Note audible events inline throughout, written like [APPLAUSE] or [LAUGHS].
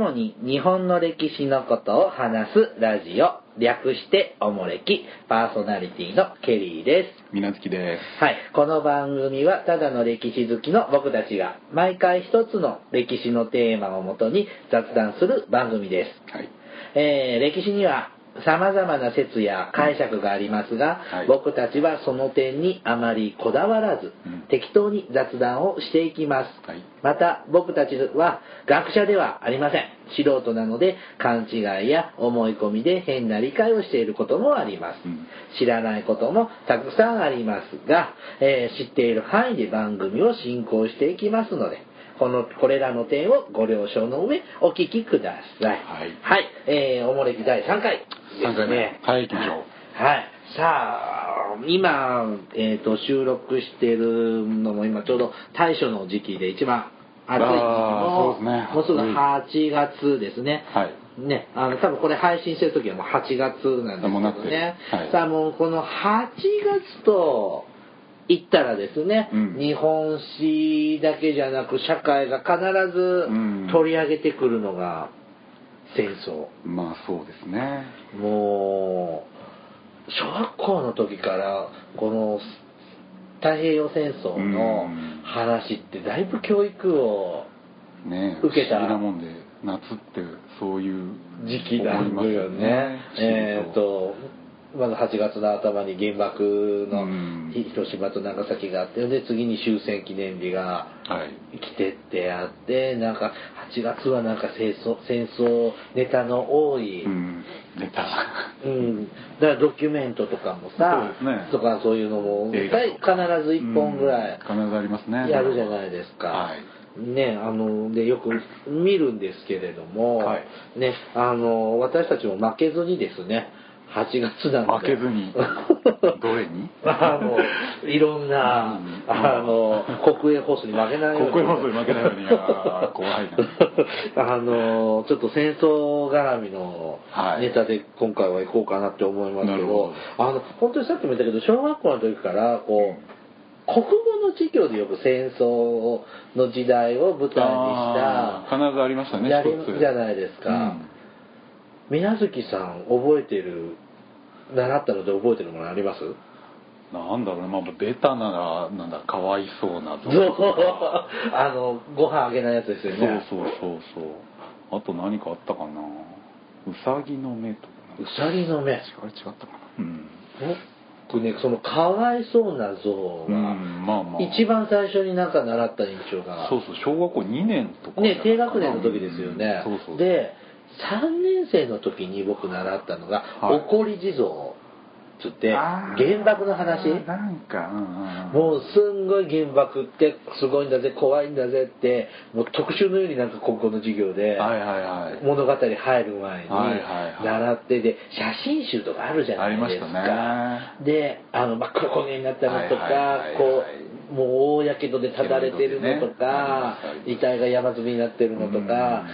主に日本の歴史のことを話すラジオ。略しておもれき。パーソナリティのケリーです。みなずきです。はい。この番組はただの歴史好きの僕たちが毎回一つの歴史のテーマをもとに雑談する番組です。はい。えー歴史には様々な説や解釈がありますが、はい。僕たちはその点にあまりこだわらず、うん。適当に雑談をしていきます、はい。また僕たちは学者ではありません。素人なので勘違いや思い込みで変な理解をしていることもあります、うん。知らないこともたくさんありますが、えー知っている範囲で番組を進行していきますのでこのこれらの点をご了承の上お聞きください。はい。はい、えー、おもれき第3回ですね三回目はい行きましょう。はい。さあ今、えー、と収録してるのも今ちょうど大暑の時期で一番暑い時期。そうですね。のもうすぐ8月ですね。はい。ね、あの多分これ配信してる時はもう8月なんですけどね、はい。さあもうこの8月と言ったらですね、うん。日本史だけじゃなく社会が必ずうん。取り上げてくるのが戦争、まあそうですね。もう小学校の時からこの太平洋戦争のうん話ってだいぶ教育をね受けた不思議なもんで夏ってそういう時期なんだよね。えっ、と、まず8月の頭に原爆のうん。広島と長崎があって、で、次に終戦記念日がはい。来てってあって、なんか8月はなんか戦争戦争ネタの多い、うん。出たうん、だからドキュメントとかもさ、そうですね。とかそういうのも必ず1本ぐらいうん。必ずありますね。やるじゃないですか。はい。ね、あのでよく見るんですけれども、はい。ね、あの私たちも負けずにですね8月な負けずに。[LAUGHS] どれに？あのいろんな、うん。あの国営放送に負けないように。国営放送に負けないように。怖い [LAUGHS] あのちょっと戦争絡みのはい。ネタで今回は行こうかなって思いますけど,、なるほあの本当にさっきも言ったけど小学校の時からこう国語の授業でよく戦争の時代を舞台にした必ずありましたねじゃないですか、水無月さん覚えてる習ったので覚えてるものあります？なんだろうね、まあ、ベタならなんだかわいそうな像そうあのご飯あげないやつですよね。そうそうそう。そうあと何かあったかな？うさぎの目とか。うさぎの目。あれ違ったかな。うん、僕ねそのかわいそうな像うが、ん、まあまあ。一番最初になんか習った印象が。そうそう小学校2年とか。ね低学年の時ですよね、うん。そうそう。で3年生の時に僕習ったのが「はい。おこり地蔵」つってあー。原爆の話？なんかうんうん。うんもうすんごい原爆ってすごいんだぜ怖いんだぜってもう特集のようになんか国語の授業ではいはいはい。物語入る前にはいはいはい。習ってで写真集とかあるじゃないですか。ありましたね。であの真っ黒焦げになったのとかはいはいはいはい。こうもう大やけどでただれてるのとか、煙でねあります遺体が山積みになってるのとか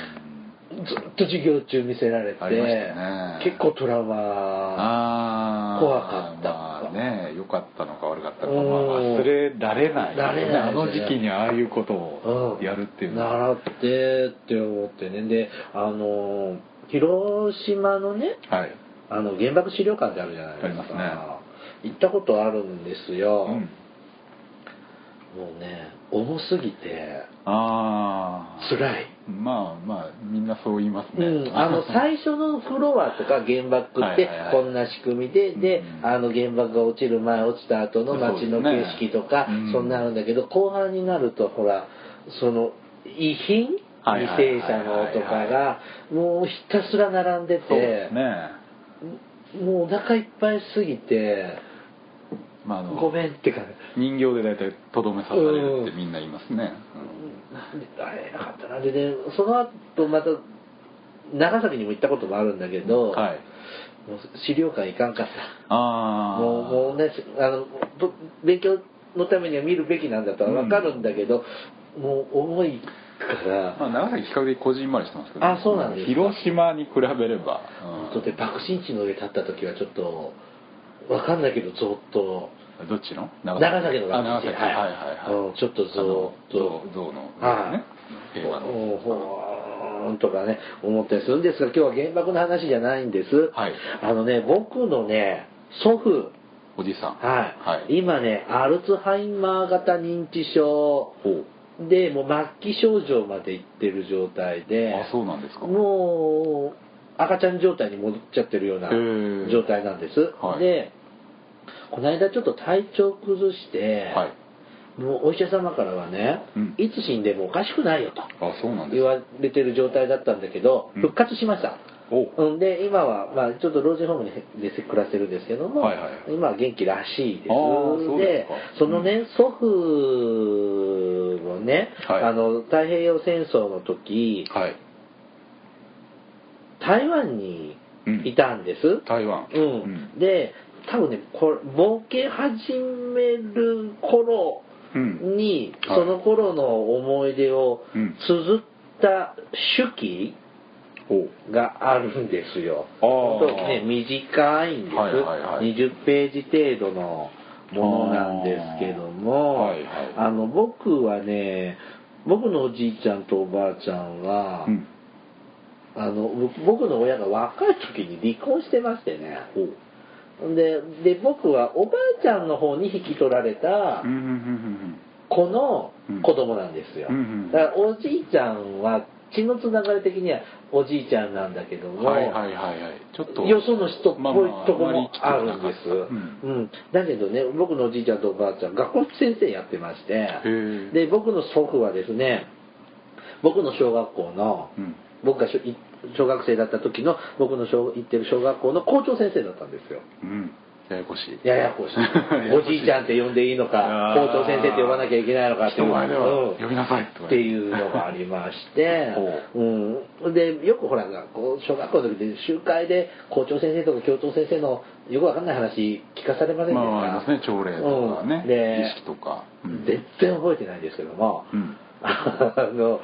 ずっと授業中見せられて、ね。結構トラウマ怖かった。まあね良かったのか悪かったのか、あ、忘れられない。られないあの時期にああいうことをやるっていうのは、習ってって思ってね。であの広島のねはい。あの原爆資料館ってあるじゃないですか。ね。行ったことあるんですよ、うん。もうね重すぎてああ辛いまあまあみんなそう言いますね、うん、[LAUGHS] あの最初のフロアとか原爆ってはいはいはい。こんな仕組みで、でうん。あの原爆が落ちる前落ちた後の街の景色とかそねうん。そんなあるんだけど後半になるとほらその遺品犠はいはいはい牲者のとかがもうひたすら並んでてすね。もうお腹いっぱいすぎてまああのごめんってか人形で大体とどめ刺されるってみんな言いますね、あれなかったな。でねその後また長崎にも行ったこともあるんだけど、はい。もう資料館行かんかった。ああもうもうねあのど勉強のためには見るべきなんだとは分かるんだけど、もう重いから、まあ、長崎比較的こじんまりしてますけど、あそうなんです。か広島に比べれば、本当で爆心地の上立った時はちょっと分かんないけどゾーッと。うんどっちの？長崎。のあ長崎。はい。はいはいうんちょっとゾーッと象のはい。ね平和の。うんほわーんとかね思ったりするんですが今日は原爆の話じゃないんです、はい。あのね僕のね祖父。おじさん。はい、はい。今ねアルツハイマー型認知症。でもう末期症状までいってる状態で。あそうなんですか。もう赤ちゃん状態に戻っちゃってるような状態なんです、はい。でこの間ちょっと体調崩して、はい。もうお医者様からはね、うん。いつ死んでもおかしくないよと言われてる状態だったんだけど、うん。復活しました、おう。ん、で今は、まあ、ちょっと老人ホームにで暮らしてるんですけども、はいはい今は元気らしいです。でそのね、祖父もね、はい。あの太平洋戦争の時はい。台湾にいたんです、台湾。うん。で多分ねこれボケ始める頃うん。に、はい。その頃の思い出をうん綴った手記があるんですよ。あー。ほんとね、短いんです、はいはいはい。20ページ程度のものなんですけども、はいはい。あの僕はね僕のおじいちゃんとおばあちゃんは、うん。あの僕僕の親が若い時に離婚してましてねでで僕はおばあちゃんの方に引き取られた子の子供なんですよ、だからおじいちゃんは血のつながり的にはおじいちゃんなんだけども、うんはいはいはいはい。ちょっと。よその人っぽいとこもあるんです、うん。だけどね僕のおじいちゃんとおばあちゃん学校の先生やってましてで僕の祖父はですね僕の小学校の、うん。僕が小学生だった時の僕の小行ってる小学校の校長先生だったんですよ。うん。ややこしい。ややこしい。[LAUGHS] おじいちゃんって呼んでいいのか校長先生って呼ばなきゃいけないのかっていう人前呼びなさいっていうのがありまして。[LAUGHS] ほ、う。ん、でよくほら小学校の時で集会で校長先生とか教頭先生のよくわかんない話聞かされませんでした、まあまあですね。朝礼とかね。うん。で儀式とか。うん。全然覚えてないんですけども、うんあの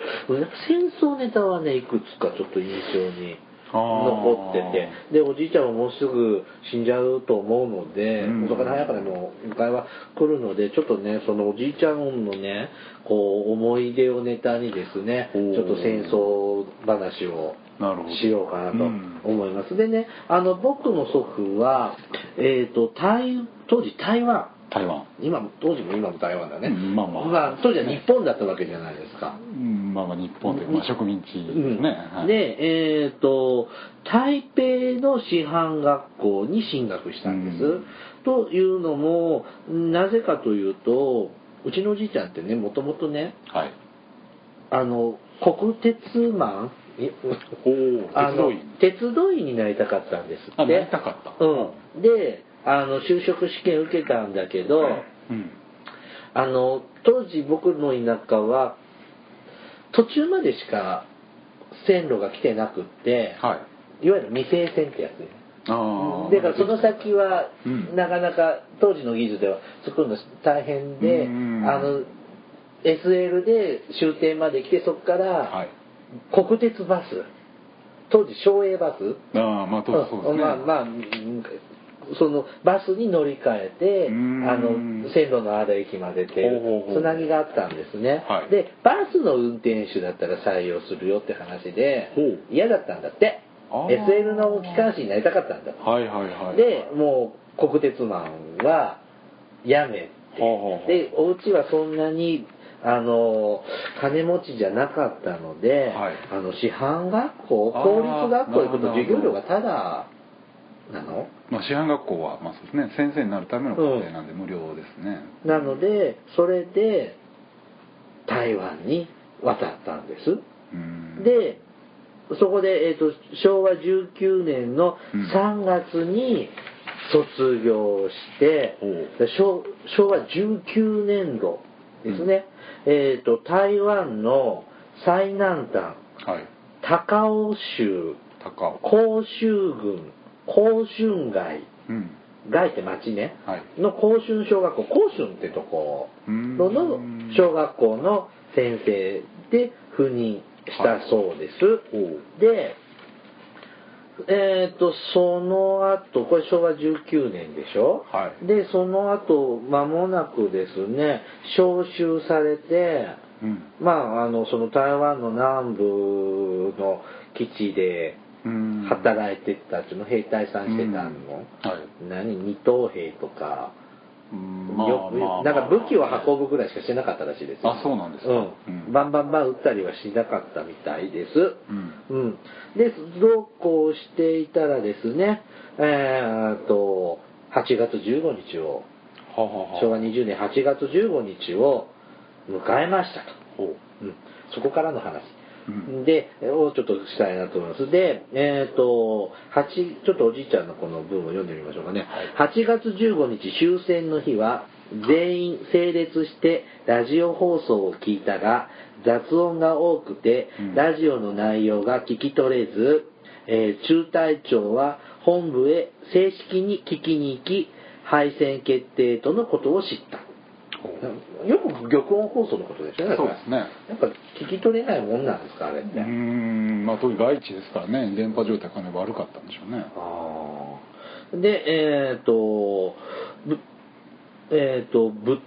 戦争ネタはねいくつかちょっと印象に残ってて。でおじいちゃんはもうすぐ死んじゃうと思うので、うん。遅かれ早かれもう迎えは来るのでちょっとねそのおじいちゃんのねこう思い出をネタにですねちょっと戦争話をしようかなとうん。思います、でねあの僕の祖父は、えー、と台当時台湾台湾。今も当時も今も台湾だね、うんまあまあ。当時は日本だったわけじゃないですか、うんまあまあ日本でまあ植民地ですうん。ねはい。でえっ、と台北の師範学校に進学したんです、うん。というのもなぜかというとうちのおじいちゃんってねもともとねはい。あの国鉄マン鉄道員になりたかったんですって。あなりたかった。うん。であの就職試験受けたんだけど、うん。あの当時僕の田舎は途中までしか線路が来てなくって、はい。い、わゆる未成線ってやつね。ああだからその先は、うん。なかなか当時の技術では作るの大変で、うんあの SL で終点まで来てそこからはい。国鉄バス。当時省営バス。ああまあそうそうですね。まあまあうんそのバスに乗り換えてうん。あの線路のある駅までっていほうつなぎがあったんですね、はい。でバスの運転手だったら採用するよって話で嫌だったんだって。SL の機関士になりたかったんだはいはいはいでもう国鉄マンはやめて。でお家はそんなにあの金持ちじゃなかったので、はい。あの師範学校公立学校行くと授業料がただなの？まあ師範学校はまあそうですね先生になるための課程なんで無料ですね。なのでそれで台湾に渡ったんです。うん。でそこで、えー、と昭和19年のうん。3月に卒業して、ほう。で昭昭和19年度ですね、えー、と台湾の最南端はい。高雄州高尾甲州郡甲春街。うん。街って町ね、はい。の甲春小学校。甲春ってとこ。うんろの小学校の先生で赴任したそうです、ほうでえっ、とその後これ昭和19年でしょ、はい。でその後間もなくですね召集されてうん。まああのその台湾の南部の基地でうん働いてたっていうの兵隊さんしてたの、はい。何？二等兵とか、うん。よなんか武器を運ぶぐらいしかしてなかったらしいですよ。あそうなんですか。うん。うん。バンバンバン撃ったりはしなかったみたいです。うん。うん、でそうこうしていたらですねえーっと8月15日をははは昭和20年8月15日を迎えましたと、ほう。ん、そこからの話、うんでをちょっとしたいなと思います。でえーっと8ちょっとおじいちゃんのこの文を読んでみましょうかね、8月15日終戦の日は全員整列してラジオ放送を聞いたが雑音が多くてうん。ラジオの内容が聞き取れず、えー中隊長は本部へ正式に聞きに行き敗戦決定とのことを知った。よく玉音放送のことですよねそうですね。やっぱ聞き取れないもんなんですかあれって、うーん。まあ特に外地ですからね。電波状態かなり悪かったんでしょうね。あー。でえっ、とぶえっ、とぶ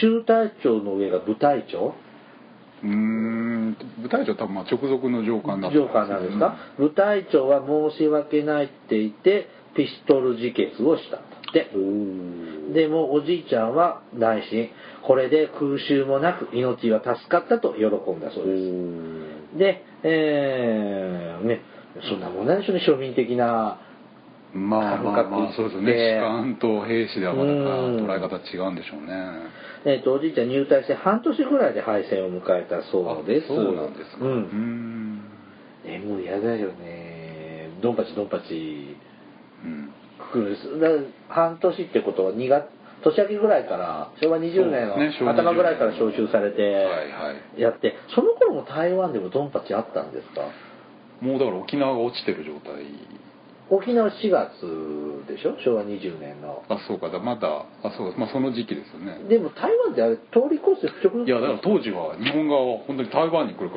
中隊長の上が部隊長？うーん。部隊長多分まあ直属の上官だった上官なんですか、部隊長は申し訳ないって言ってピストル自決をしたって。でもおじいちゃんは内心これで空襲もなく命は助かったと喜んだそうです。でえーねそんなもんなんでしょうね庶民的なまあまあまあそうですよね。で士官と兵士ではまたうん。捉え方違うんでしょうね。えっとおじいちゃん入隊して半年ぐらいで敗戦を迎えたそうです。あそうなんですか。ううん。んねもう嫌だよね。ドンパチドンパチ。うん来るです。半年ってことは2月年明けぐらいから昭和20年のそうですね昭和20年。頭ぐらいから招集されてやってその頃も台湾でもドンパチあったんですか？もうだから沖縄が落ちてる状態。沖縄4月でしょ？昭和20年の。あそうか。だまだあそうか。まあその時期ですよね。でも台湾ってあれ通り越して直いやだから当時は日本側は本当に台湾に来るか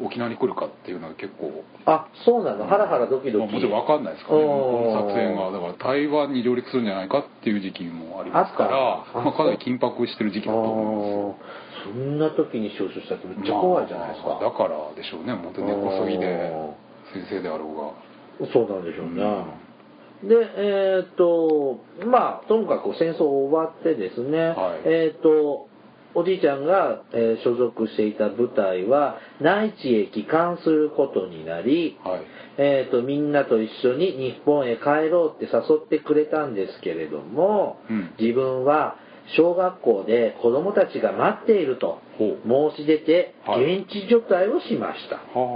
沖縄に来るかっていうのは結構あそうなの？ハラハラドキドキ。まあもちろん分かんないですからね。この作戦がだから台湾に上陸するんじゃないかっていう時期もありますかあらまあ、かなり緊迫してる時期だと思います。そんな時に招集したってめっちゃ怖いじゃないですか、まあだからでしょうね。本当に根こそぎで先生であろうが。そうなんでしょうね、でえーっとまあともかく戦争終わってですね、はい。えーっとおじいちゃんが、えー所属していた部隊は内地へ帰還することになり、はい。えー、とみんなと一緒に日本へ帰ろうって誘ってくれたんですけれども、うん。自分は小学校で子供たちが待っていると申し出てはい。現地除隊をしました、はあはあ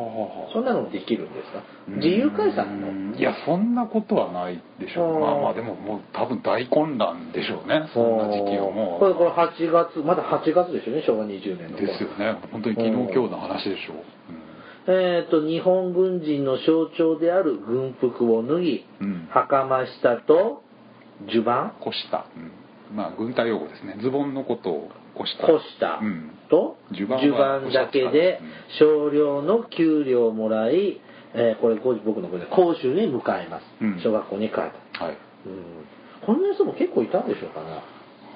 はあ。そんなのできるんですか？自由解散なの？いやそんなことはないでしょう。まあまあでももう多分大混乱でしょうね。そんな時期はもう。これこれ8月まだ8月ですよね昭和20年のですよね。本当に昨日今日の話でしょう、えー、と日本軍人の象徴である軍服を脱ぎ、うん。袴下と襦袢？こした、うん、まあ軍隊用語ですね。ズボンのことをこした。こした。うん。と襦袢は襦袢だけで少量の給料をもらい、えーこれ僕のこれで講習に向かいます、うん。小学校に帰った、はい。うん、こんな人も結構いたんでしょうかな。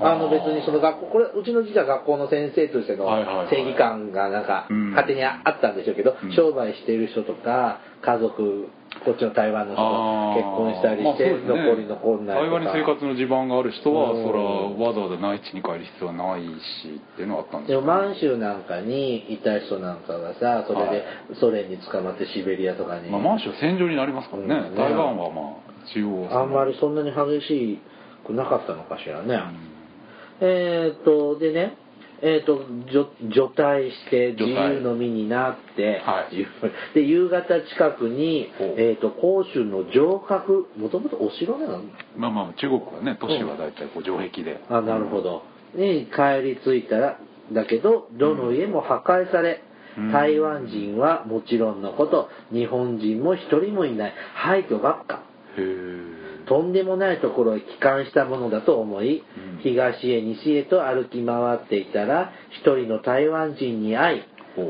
あの別にその学校これうちのじいちゃん学校の先生としての正義感がなんかうん。勝手にあったんでしょうけど、うん。商売している人とか家族こっちの台湾の人結婚したりして、ね。残り残んないとか。台湾に生活の地盤がある人はうん。そらわざわざ内地に帰る必要はないしっていうのはあったんですでもよ満州なんかにいた人なんかがさそれでソ連に捕まってシベリアとかに、まあ、満州は戦場になりますからね、うん。台湾はまあ中央あんまりそんなに激しくなかったのかしらね、うん。えーっとでねえーっと除除隊して自由の身になって、はい。[LAUGHS] で夕方近くにえーっと広州の城郭もともとお城なの？まあまあ中国はね都市は大体こう城壁で、あなるほど。に帰り着いたらだけどどの家も破壊され、うん。台湾人はもちろんのこと日本人も一人もいない。廃墟ばっか。へえとんでもないところへ帰還したものだと思い、うん。東へ西へと歩き回っていたら一人の台湾人に会い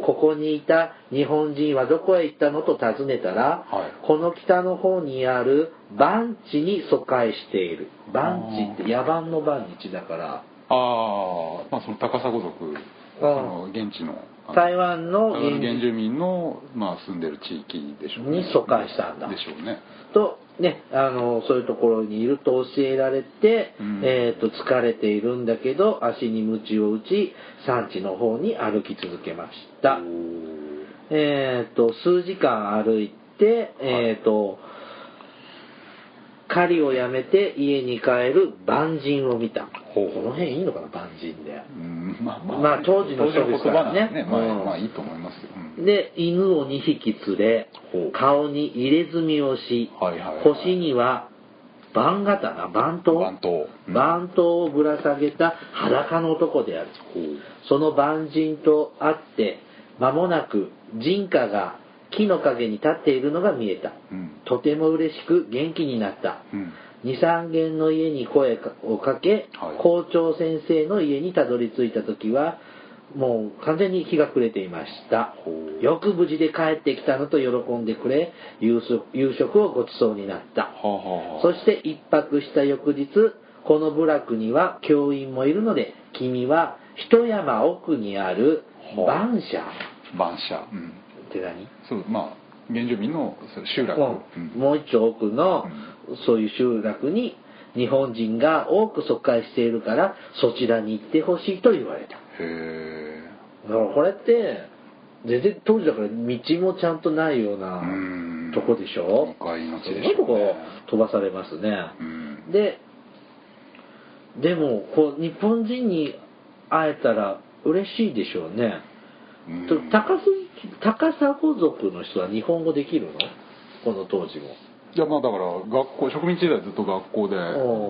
ここにいた日本人はどこへ行ったのと尋ねたら、はい。この北の方にある番地に疎開している。番地って野蛮の番地だから。ああまあその高砂族その現地のあの台湾の台湾の原住民の、まあ、住んでる地域でしょうね。に疎開したんだ。でしょうね。とねあのそういうところにいると教えられて、うん。えー、と疲れているんだけど足に鞭を打ち産地の方に歩き続けました。えー、と数時間歩いて、えー、と狩りをやめて家に帰る万人を見た。ほう。この辺いいのかな万人で。うんまあまあ、まあ当時の人ですからね。ね、まあうん。まあいいと思いますよ、うん。で犬を2匹連れ顔に入れ墨をし、はいはいはい腰には番刀番刀？番頭うん。番頭をぶら下げた裸の男である。その万人と会って間もなく人家が木の陰に立っているのが見えた。うん。とても嬉しく元気になった。うん。23軒の家に声をかけ、はい。校長先生の家にたどり着いた時はもう完全に日が暮れていました。よく無事で帰ってきたのと喜んでくれ夕食をごちそうになった。はあはそして一泊した翌日この部落には教員もいるので君は一山奥にあるはあ晩社。晩社。うんって何？そうまあ原住民の集落、うん。もう一丁奥のそういう集落に日本人が多く疎開しているからそちらに行ってほしいと言われた。へえだからこれって全然当時だから道もちゃんとないようなうん。とこでしょ？うね。ごいとこ飛ばされますね。うん。ででもこう日本人に会えたら嬉しいでしょうね、高す高砂族の人は日本語できるの？この当時も。いやまあだから学校植民地時代ずっと学校で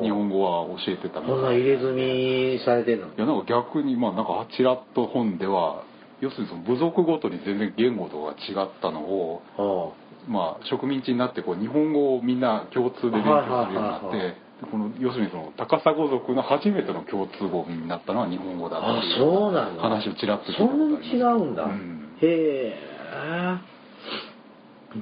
日本語は教えてたこんな入れ墨されてるの？いやなんか逆にまあなんかちらっと本では要するにその部族ごとに全然言語とか違ったのをあまあ植民地になってこう日本語をみんな共通で勉強するようになって、この要するにその高砂族の初めての共通語になったのは日本語だあっていうそうなんだ話をちらっと聞いたそことありますんなに違うんだ、うんへえ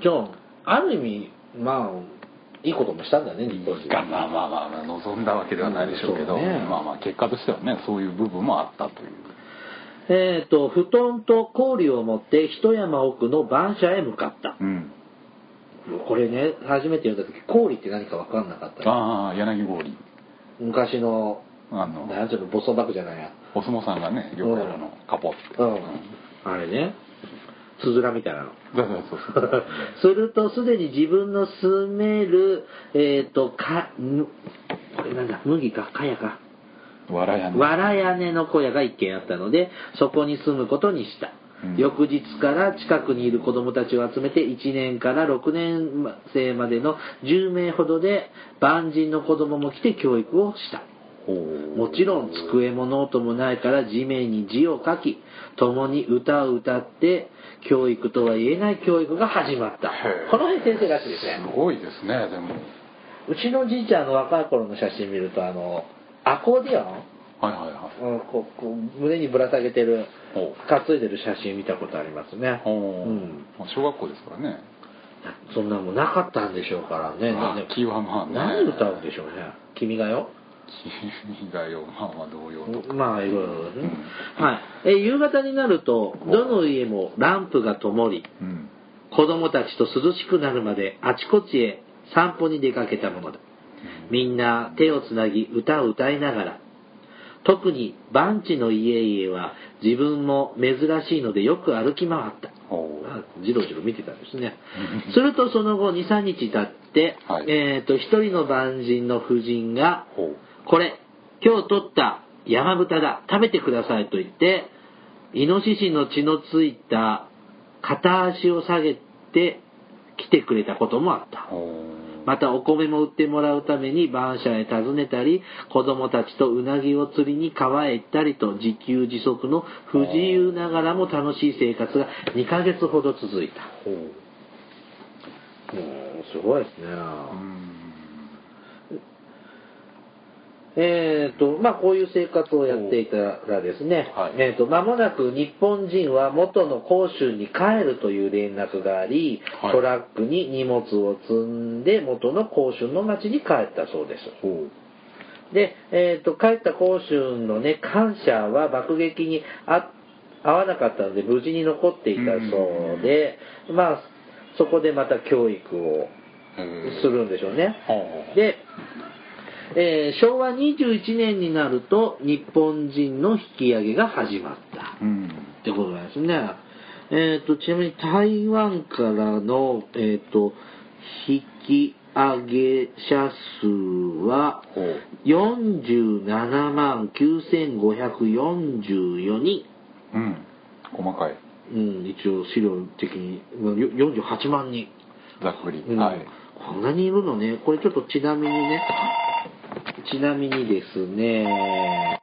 じゃあある意味まあいいこともしたんだね日本人がまあまあまあまあ望んだわけではないでしょうけど、うんね。まあまあ結果としてはねそういう部分もあったという。えっ、と布団と氷を持って一山奥の晩社へ向かった。うんこれね初めて読んだ時氷って何か分かんなかったああ柳氷。昔のあのなんちゅうのボソバクじゃないや。お相撲さんがねよくのカポって。うん。あれね。つづらみたいなの。そうそうそうそう。[LAUGHS] するとすでに自分の住めるえっ、とかむこれなんだ？麦か？かやか？わら屋根の小屋が一軒あったのでそこに住むことにした、うん翌日から近くにいる子供たちを集めて1年から6年生までの10名ほどで蕃人の子供も来て教育をした。もちろん机もノートもないから地面に字を書き共に歌を歌って教育とは言えない教育が始まった。この辺先生らしいですね。すごいですねでも。うちのじいちゃんの若い頃の写真見るとあのアコーディオン？はいはいはい。うんこう胸にぶら下げてるほ担いでる写真見たことありますね。ほう、うん。まあ小学校ですからね。そんなもんなかったんでしょうからね。ねまあ気はまあね。何歌うんでしょうね。君がよ。君がよまあまあ同様とか。まあいろいろですね、はい。え夕方になるとどの家もランプが灯りうん。子供たちと涼しくなるまであちこちへ散歩に出かけたものだ。みんな手をつなぎ歌を歌いながら特に番地の家々は自分も珍しいのでよく歩き回った。じろじろ見てたんですね。するとその後23日経って、はい。えー、と一人の番人の夫人がこれ今日取った山豚だ食べてくださいと言ってイノシシの血のついた片足を下げて来てくれたこともあったまたお米も売ってもらうために晩社へ訪ねたり子供たちとうなぎを釣りに川へ行ったりと自給自足の不自由ながらも楽しい生活が2ヶ月ほど続いた。ほう。もうすごいですね、うんえーとまあ、こういう生活をやっていたらですね、はい。えーと間もなく日本人は元の甲州に帰るという連絡があり、はい。トラックに荷物を積んで元の甲州の町に帰ったそうです。で、えー、と帰った甲州のね官舎は爆撃にあ合わなかったので無事に残っていたそうで、まあそこでまた教育をするんでしょうね。で、えー、昭和21年になると日本人の引き上げが始まった。うん、ってことなんですね。えっ、ー、と、ちなみに台湾からの、えっ、ー、と、引き上げ者数は47万9544人。うん。細かい。うん、一応資料的に48万人。ざっくり。うん、はい。こんなにいるのね。これちょっとちなみにね、ちなみにですね、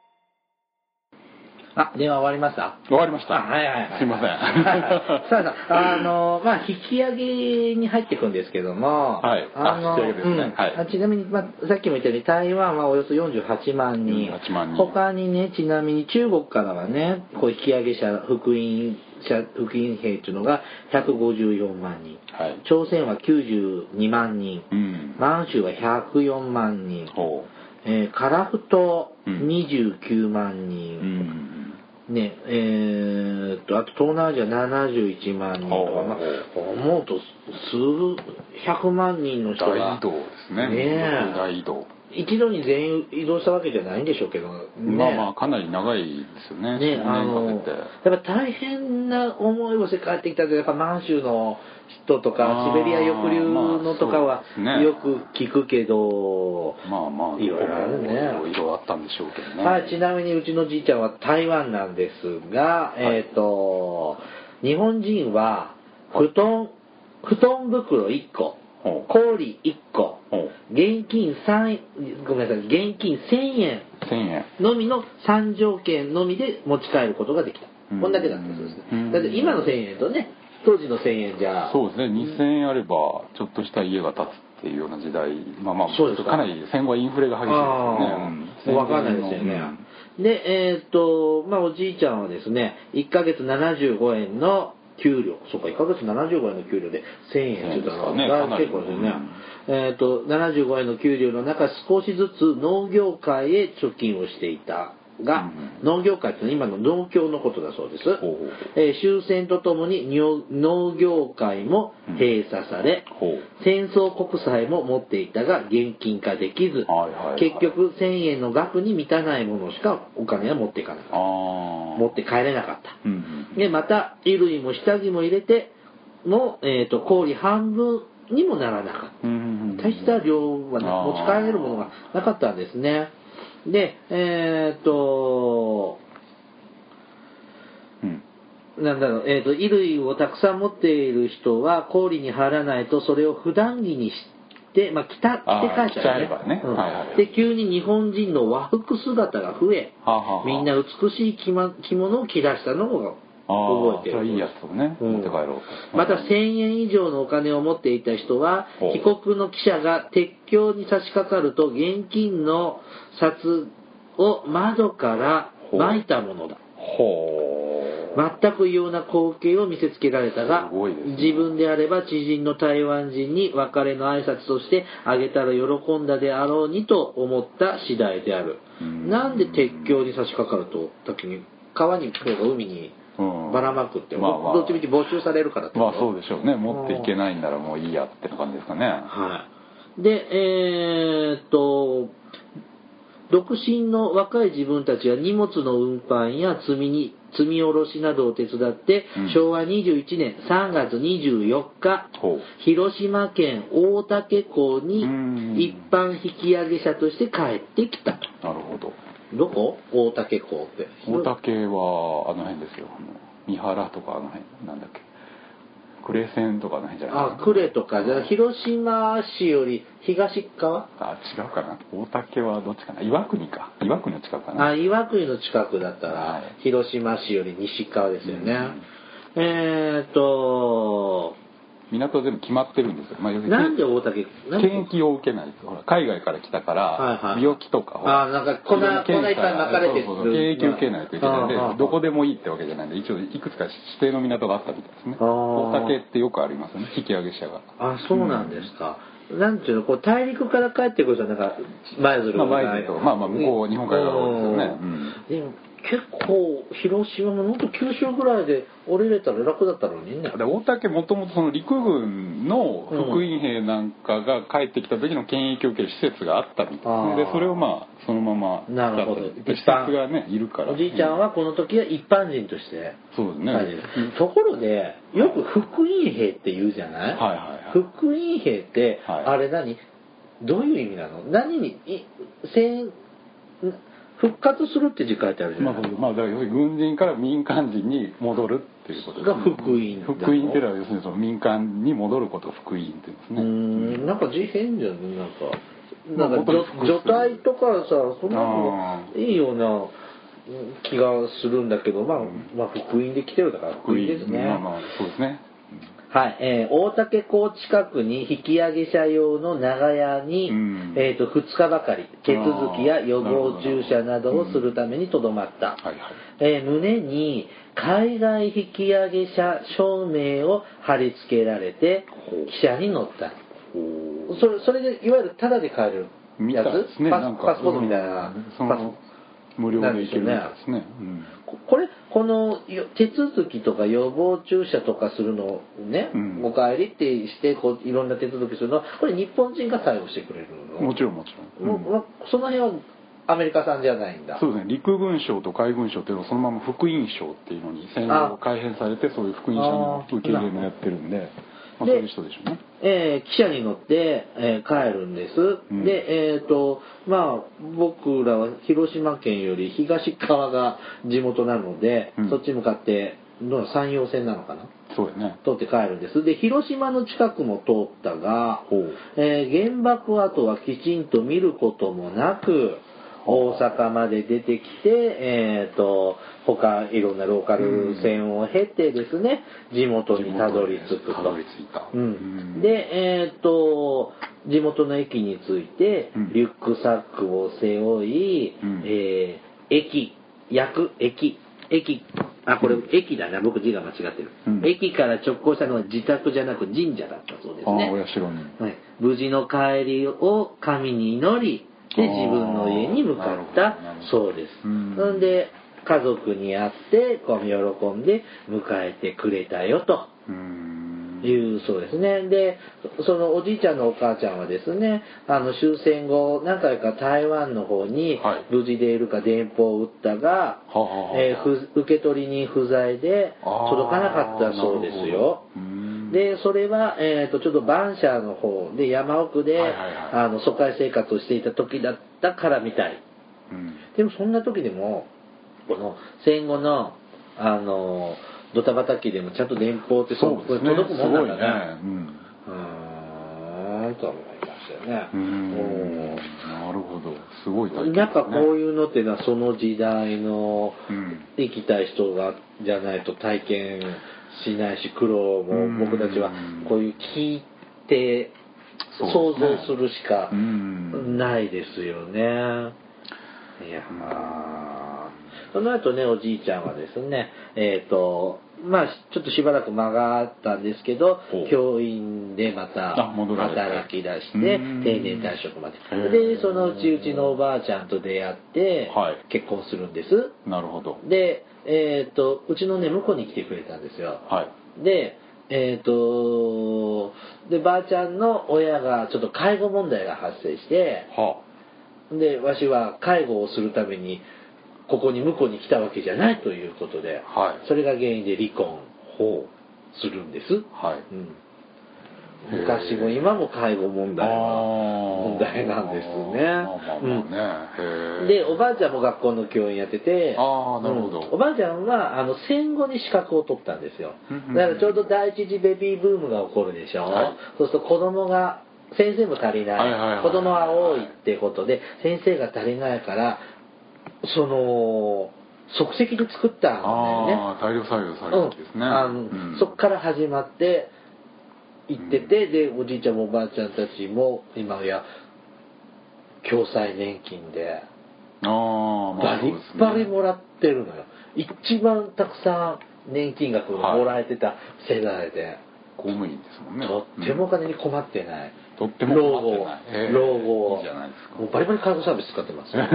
あ、電話終わりました？終わりました。はいはいはい。すいません。さあさあ、あの、まあ、引き上げに入っていくんですけども、はい。あの、ねうんはい、ちなみに、まあ、さっきも言ったように、台湾はおよそ48万人。8万人。他にね、ちなみに中国からはね、こう引き上げ者、福音者、福音兵っていうのが154万人。はい。朝鮮は92万人。うん。満州は104万人。ほう。えー、カラフト29万人。うん。ねえー、っとあと東南アジア71万人とか、まあ、思うと数百万人の人が。大移動ですね。ね大移動一度に全員移動したわけじゃないんでしょうけど、ね、まあまあかなり長いですよね。ねあのやっぱ大変な思いをして帰ってきたけどやっぱ満州の人とかシベリア抑留のとかはよく聞くけど、まあまあいろいろあるね。いろいろあったんでしょうけどね、はい、ちなみにうちのじいちゃんは台湾なんですが、はい、えっ、ー、と日本人は布団布団袋1個氷1個。現金3ごめんなさい現金1000円。のみの3条件のみで持ち帰ることができた。こんだけだったそうですね。だって今の1000円とね当時の1000円じゃ。そうですね。2000円あればちょっとした家が建つっていうような時代。まあまあそうですか。なり戦後はインフレが激しいですよね、うん、分かんないですよね、うん、でえー、っとまあおじいちゃんはですね1ヶ月75円の給料。そうか1ヶ月75円の給料で1000円って言ったら、ね、結構ですよね、うん、えー、っと75円の給料の中少しずつ農業界へ貯金をしていたが、農業界って今の農協のことだそうです。えー、終戦とともに農業界も閉鎖され、戦争国債も持っていたが現金化できず、結局1000円の額に満たないものしかお金は持っていかなかった。持って帰れなかった。で、また、衣類も下着も入れて、も、えっ、ー、と、氷半分にもならなかった。大した量は、ね、持ち帰れるものがなかったんですね。で、えー、っと、うん、なんだろう、えー、っと、衣類をたくさん持っている人は氷に入らないとそれを普段着にして、まあ、着た、着て帰っちゃうね。ね。うん。はいはい、で、急に日本人の和服姿が増え、はあはあ、みんな美しい着,、ま、着物を着出したのが覚えてる。いいやつをね、持って帰ろう。また1000円以上のお金を持っていた人は、被告の記者が鉄橋に差し掛かると現金の札を窓から撒いたものだ。全く異様な光景を見せつけられたが、ね、自分であれば知人の台湾人に別れの挨拶としてあげたら喜んだであろうにと思った次第である。なんで鉄橋に差し掛かると時に川に海にばらまくって、まあまあ、どっちみち没収されるからってまあそうでしょうね。持っていけないんならもういいやって感じですかね。はい。でえー、っと独身の若い自分たちは荷物の運搬や積みに積み下ろしなどを手伝って、うん、昭和21年3月24日、広島県大竹港に一般引き上げ者として帰ってきた。なるほど。どこ？大竹港って。大竹はあの辺ですよ。三原とかあの辺なんだっけ。呉線とかの辺じゃないあ呉とか。じゃ広島市より東側？あ違うかな。大竹はどっちかな。岩国か。岩国の近くかな。あ岩国の近くだったら、はい、広島市より西側ですよね、うん、えー、っと港全部決まってるんですよ、まあ、なんで大竹検疫を受けないと。ほら海外から来たから、病気とかあなんか粉粉いっぱい巻かれてる。検疫受けないといけないんでどこでもいいってわけじゃないんで一応いくつか指定の港があったみたいですね。大竹ってよくありますね引き上げ者が。あそうなんですか、うん、なんていうのこう大陸から帰ってくるとなんか舞鶴まあ舞鶴とまあまあ向こう日本海側ですよね、うん、でも結構広島も本当九州ぐらいで降りれたら楽だったのにね。で大竹もともとその陸軍の福員兵なんかが帰ってきた時の検疫を受ける施設があったみたいですねでそれをまあそのままなるほど。施設がねいるから。おじいちゃんはこの時は一般人として。そうですね。ところでよく福員兵って言うじゃない、はいはいはい、福員兵って、あれ何？どういう意味なの？何にい戦復活するって字書いてあるじゃないまあ、まあ、だから軍人から民間人に戻るっていうことです、ね、が福音福音っていうのは要するにその民間に戻ることを福音って言うんですね。うん。なんか字変じゃんなんか。なんか除隊とかさそんなのいいような気がするんだけどまあ、まあ福音で来てるだから福音ですね。まあまあそうですねはい、えー、大竹港近くに引き上げ車用の長屋に、うん、えーと、2日ばかり手続きや予防注射などをするためにとどまった、え胸に海外引き上げ車証明を貼り付けられて汽車に乗った。それそれでいわゆるタダで買えるやつ、ね、パスポートみたいな、無料で行けるんですね、うん、これこの手続きとか予防注射とかするのね、うん、お帰りってしてこういろんな手続きするのはこれ日本人が対応してくれるの？もちろんもちろん、うん、もその辺はアメリカ産じゃないんだ。そうですね。陸軍省と海軍省っていうのはそのまま福音省っていうのに戦後改編されてそういう福音省の受け入れもやってるんでまあ、そういう人でしょうね。えー、汽車に乗って、えー、帰るんです。うん、で、えっ、ー、と、まあ、僕らは広島県より東側が地元なので、うん、そっち向かって、どう山陽線なのかな？そうですね。通って帰るんです。で、広島の近くも通ったが、えー、原爆跡はきちんと見ることもなく、大阪まで出てきて、えっ、ー、と、他いろんなローカル線を経てですね、地元にたどり着くと。たどり着いた。うん。で、えっ、ー、と、地元の駅に着いて、リュックサックを背負い、うん、えー、駅、役、駅、駅、あ、これ駅だな、僕字が間違ってる、うん、駅から直行したのは自宅じゃなく神社だったそうですね。あ、お社に。はい。無事の帰りを神に祈り、で自分の家に向かったそうです。なんで家族に会ってこう喜んで迎えてくれたよと。いうそうですね。で、そのおじいちゃんのお母ちゃんはですね、あの終戦後何回か台湾の方に無事でいるか電報を打ったが、はい、えー、受け取りに不在で届かなかったそうですよ。でそれは、えーと、ちょっと晩舎の方で山奥で、はいはいはい、あの疎開生活をしていた時だったからみたい、うん、でもそんな時でもこの戦後のあのドタバタ期でもちゃんと電報ってそう、ね、届くもんなんだね。ね。うん、うんと思いましたよね。うん。なるほど。すごい体験、ね、やっぱこういうのっていうのはその時代の生きたい人がじゃないと体験しないし苦労も僕たちはこういう聞いて想像するしかないですよね。いや。その後ねおじいちゃんはですねえっ、ー、とまあちょっとしばらく間があったんですけど教員でまた働き出して定年退職まで。でそのうちうちのおばあちゃんと出会って結婚するんです、なるほど。でえっ、ー、とうちのね婿に来てくれたんですよ、はい、でえっ、ー、とでばあちゃんの親がちょっと介護問題が発生して、はあ、でわしは介護をするためにここに婿に来たわけじゃないということで、はい、それが原因で離婚をするんです、はい。うん、昔も今も介護問題は問題なんですね。でおばあちゃんも学校の教員やっててあなるほど、おばあちゃんはあの戦後に資格を取ったんですよ。だからちょうど第一次ベビーブームが起こるでしょ、はい、そうすると子供が先生も足りない,、子供は多いってことで先生が足りないからその即席で作ったんだよね。大量採用されるんですね。うん、あの、うん、そこから始まって行ってて、でおじいちゃんもおばあちゃんたちも今や共済年金でバリバリもらってるのよ。一番たくさん年金額をもらえてた世代で、はい、公務員ですもんね。とってもお金に困ってない、とっても困ってない。老後いいじゃないですか。もうバリバリ介護サービス使ってますよ、へ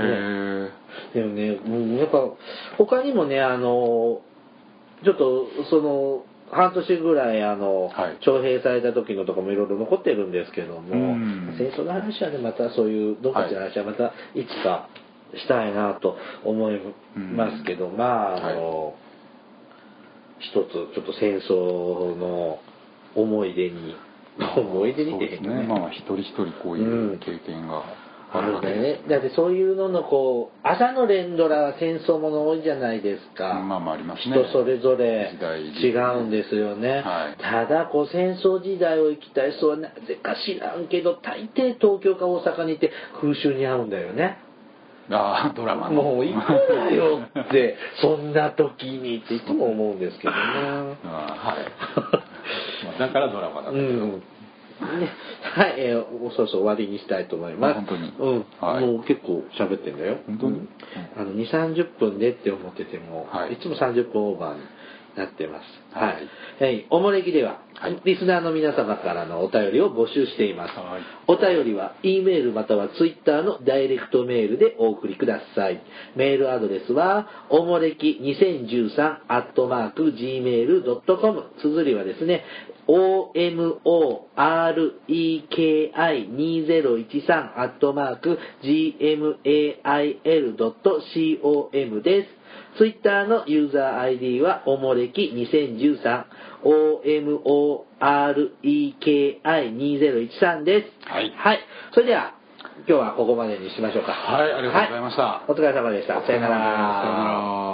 えでもね、うんやっぱ他にもね、あの、ちょっとその、半年ぐらいあの、はい。徴兵された時のとかもいろいろ残ってるんですけども、うん。戦争の話はね、またそういう、どっかちの話はまたいつかしたいなと思いますけど、まあ、あの、一つちょっと戦争の思い出に、思い出にそう出へんよですね。まあ一人一人こういう経験があるんあるだよね。だってそういうののこう、朝の連ドラは戦争もの多いじゃないですか。まあまあありますね人それぞれ違うんですよね。はいただこう戦争時代を生きたい人はなぜか知らんけど、大抵東京か大阪にいて空襲に遭うんだよね。ああドラマのもう行くなよって、[LAUGHS] そんな時にっていつも思うんですけどね。ああはいまあだからドラマなんだけど、うん。ね、[LAUGHS] はい、えー、そうそう終わりにしたいと思います。あ本当にうん。はいもう結構喋ってんだよ。本当に？うんあの、2、30分でって思ってても、はいい、つも30分オーバーになってます。ははいい。はい。おもれきでは、はいリスナーの皆様からのお便りを募集しています。はいお便りは、E メールまたは Twitter のダイレクトメールでお送りください。メールアドレスは、おもれき2013アットマーク Gmail.com。綴りはですね、omoreki2013 アットマーク gmail.com です。ツイッターのユーザー ID は、おもれき2013、omoreki2013 です。はいはい。それでは、今日はここまでにしましょうか。はいありがとうございましたはいお疲れ様でした。さよなら。さよなら